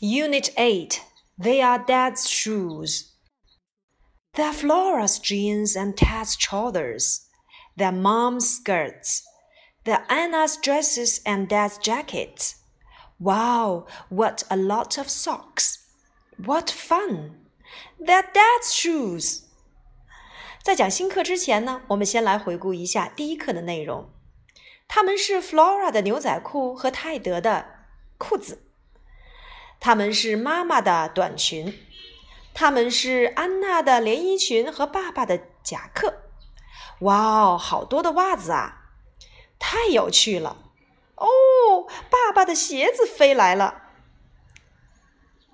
Unit 8 They are Dad's shoes. They're Flora's jeans and Ted's trousers. They're Mom's skirts. They're Anna's dresses and Dad's jackets. Wow, what a lot of socks! What fun! They're Dad's shoes. 在讲新课之前呢，我们先来回顾一下第一课的内容。它们是 Flora 的牛仔裤和泰德的裤子。 它们是妈妈的短裙，它们是安娜的连衣裙和爸爸的夹克。哇哦，好多的袜子啊！太有趣了。哦，爸爸的鞋子飞来了。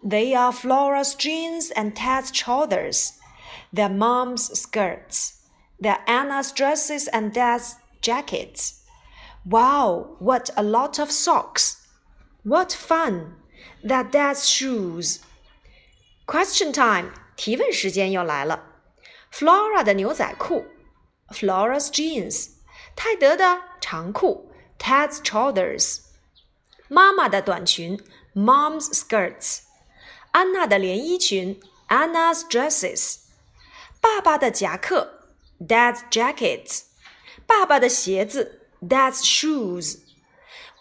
They are Flora's jeans and Ted's trousers, they're mom's skirts, they're Anna's dresses and Dad's jackets. Wow, what a lot of socks! What fun! that dad's shoes. Question time，提问时间又来了。Flora 的牛仔裤，Flora's jeans，泰德的长裤，Ted's trousers，妈妈的短裙，Mom's skirts，安娜的连衣裙，Anna's dresses，爸爸的夹克，Dad's jackets，爸爸的鞋子，Dad's shoes。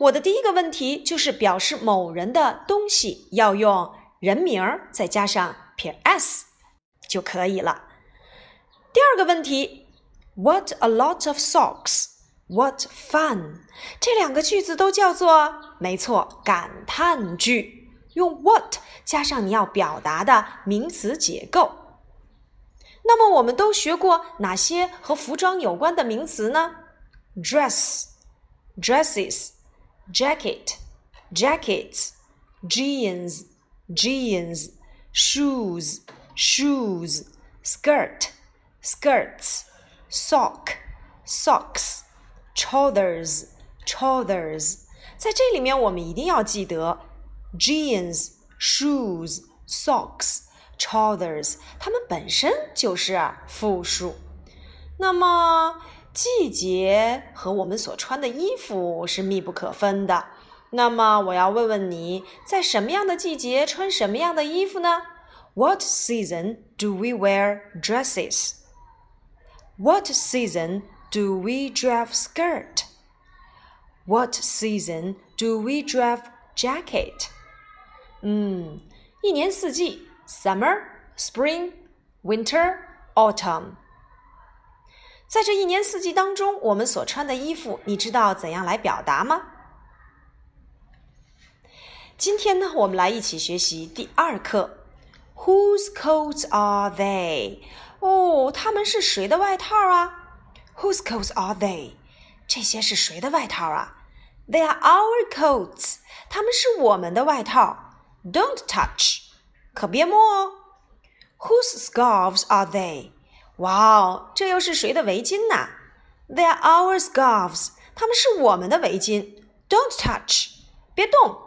我的第一个问题就是表示某人的东西要用人名儿再加上撇 s 就可以了。第二个问题，What a lot of socks! What fun! 这两个句子都叫做没错，感叹句，用 what 加上你要表达的名词结构。那么我们都学过哪些和服装有关的名词呢？Dress, dresses. jacket, jackets, jeans, jeans, shoes, shoes, skirt, skirts, sock, socks, trousers, trousers。在这里面，我们一定要记得 jeans, shoes, socks, trousers，它们本身就是复数。那么 季节和我们所穿的衣服是密不可分的。那么我要问问你，在什么样的季节穿什么样的衣服呢？What season do we wear dresses? What season do we drive skirt? What season do we drive jacket? 嗯，一年四季：summer, spring, winter, autumn。 在这一年四季当中，我们所穿的衣服，你知道怎样来表达吗？今天呢，我们来一起学习第二课。Whose coats are they？哦，他们是谁的外套啊？Whose coats are they？这些是谁的外套啊？They are our coats。他们是我们的外套。Don't touch，可别摸哦。Whose scarves are they？哇哦，这又是谁的围巾呢？They're our scarves，它们是我们的围巾。Don't touch，别动。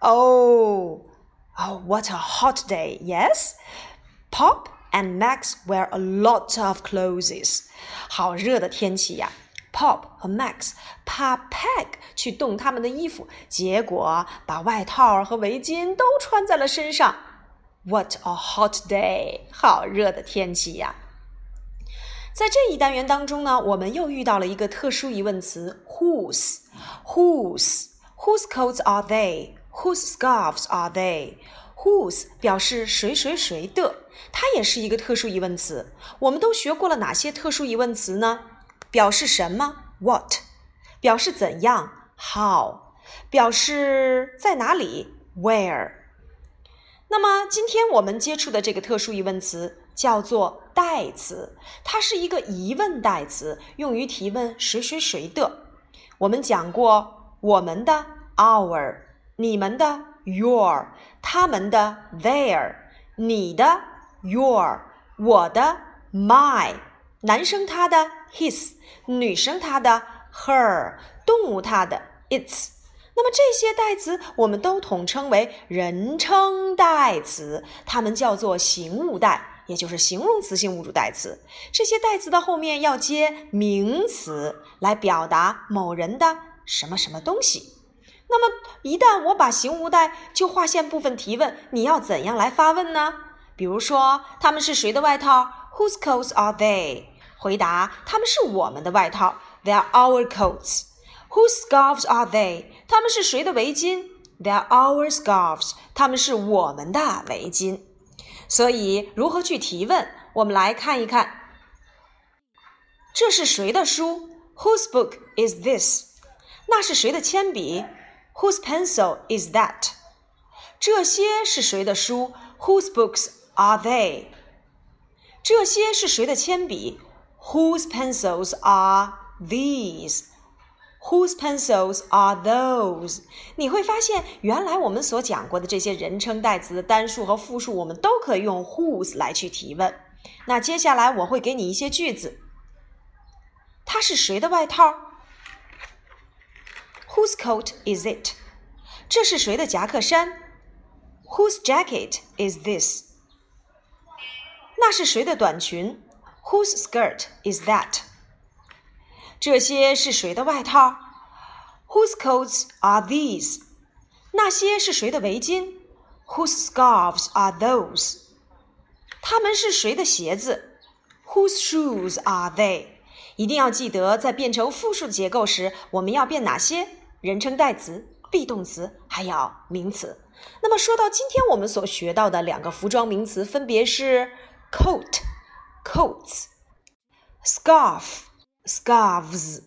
Oh, oh, what a hot day! Yes, Pop and Max wear a lot of clothes. 好热的天气呀！Pop 和 Max 怕 Peg 去动他们的衣服，结果把外套和围巾都穿在了身上。What a hot day！好热的天气呀！ 在这一单元当中呢，我们又遇到了一个特殊疑问词 whose whose whose coats are they whose scarves are they whose 表示谁谁谁的，它也是一个特殊疑问词。我们都学过了哪些特殊疑问词呢？表示什么？what 表示怎样？how 表示在哪里？where。那么今天我们接触的这个特殊疑问词。叫做代词，它是一个疑问代词，用于提问谁谁谁的。我们讲过，我们的 our，你们的 your，他们的 their，你的 your，我的 my，男生他的 his，女生她的 her，动物它的 its。那么这些代词我们都统称为人称代词，它们叫做形物代。也就是形容词性物主代词，这些代词的后面要接名词来表达某人的什么什么东西。那么一旦我把形物代就划线部分提问，你要怎样来发问呢？比如说，他们是谁的外套？Whose coats are they？回答：他们是我们的外套。They are our coats. Whose scarves are they？他们是谁的围巾？They are our scarves. 他们是我们的围巾。所以，如何去提问？我们来看一看，这是谁的书？Whose book is this？那是谁的铅笔？Whose pencil is that？这些是谁的书？Whose books are they？这些是谁的铅笔？Whose pencils are these? Whose pencils are those? 你会发现，原来我们所讲过的这些人称代词的单数和复数，我们都可以用 whose 来去提问。那接下来我会给你一些句子。它是谁的外套？Whose coat is it？这是谁的夹克衫？Whose jacket is this？那是谁的短裙？Whose skirt is that？ 这些是谁的外套？Whose coats are these？那些是谁的围巾？Whose scarves are those？他们是谁的鞋子？Whose shoes are they？一定要记得，在变成复数结构时，我们要变哪些人称代词、be 动词，还有名词。那么说到今天我们所学到的两个服装名词，分别是 coat、coats；scarf。scarves，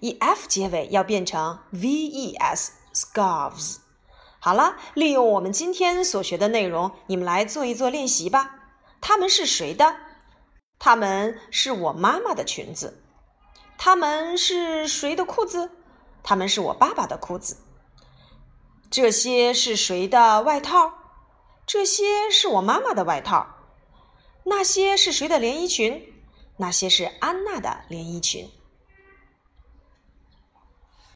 以 f 结尾要变成 v-e-s scarves。好了，利用我们今天所学的内容，你们来做一做练习吧。他们是谁的？他们是我妈妈的裙子。他们是谁的裤子？他们是我爸爸的裤子。这些是谁的外套？这些是我妈妈的外套。那些是谁的连衣裙？那些是安娜的连衣裙。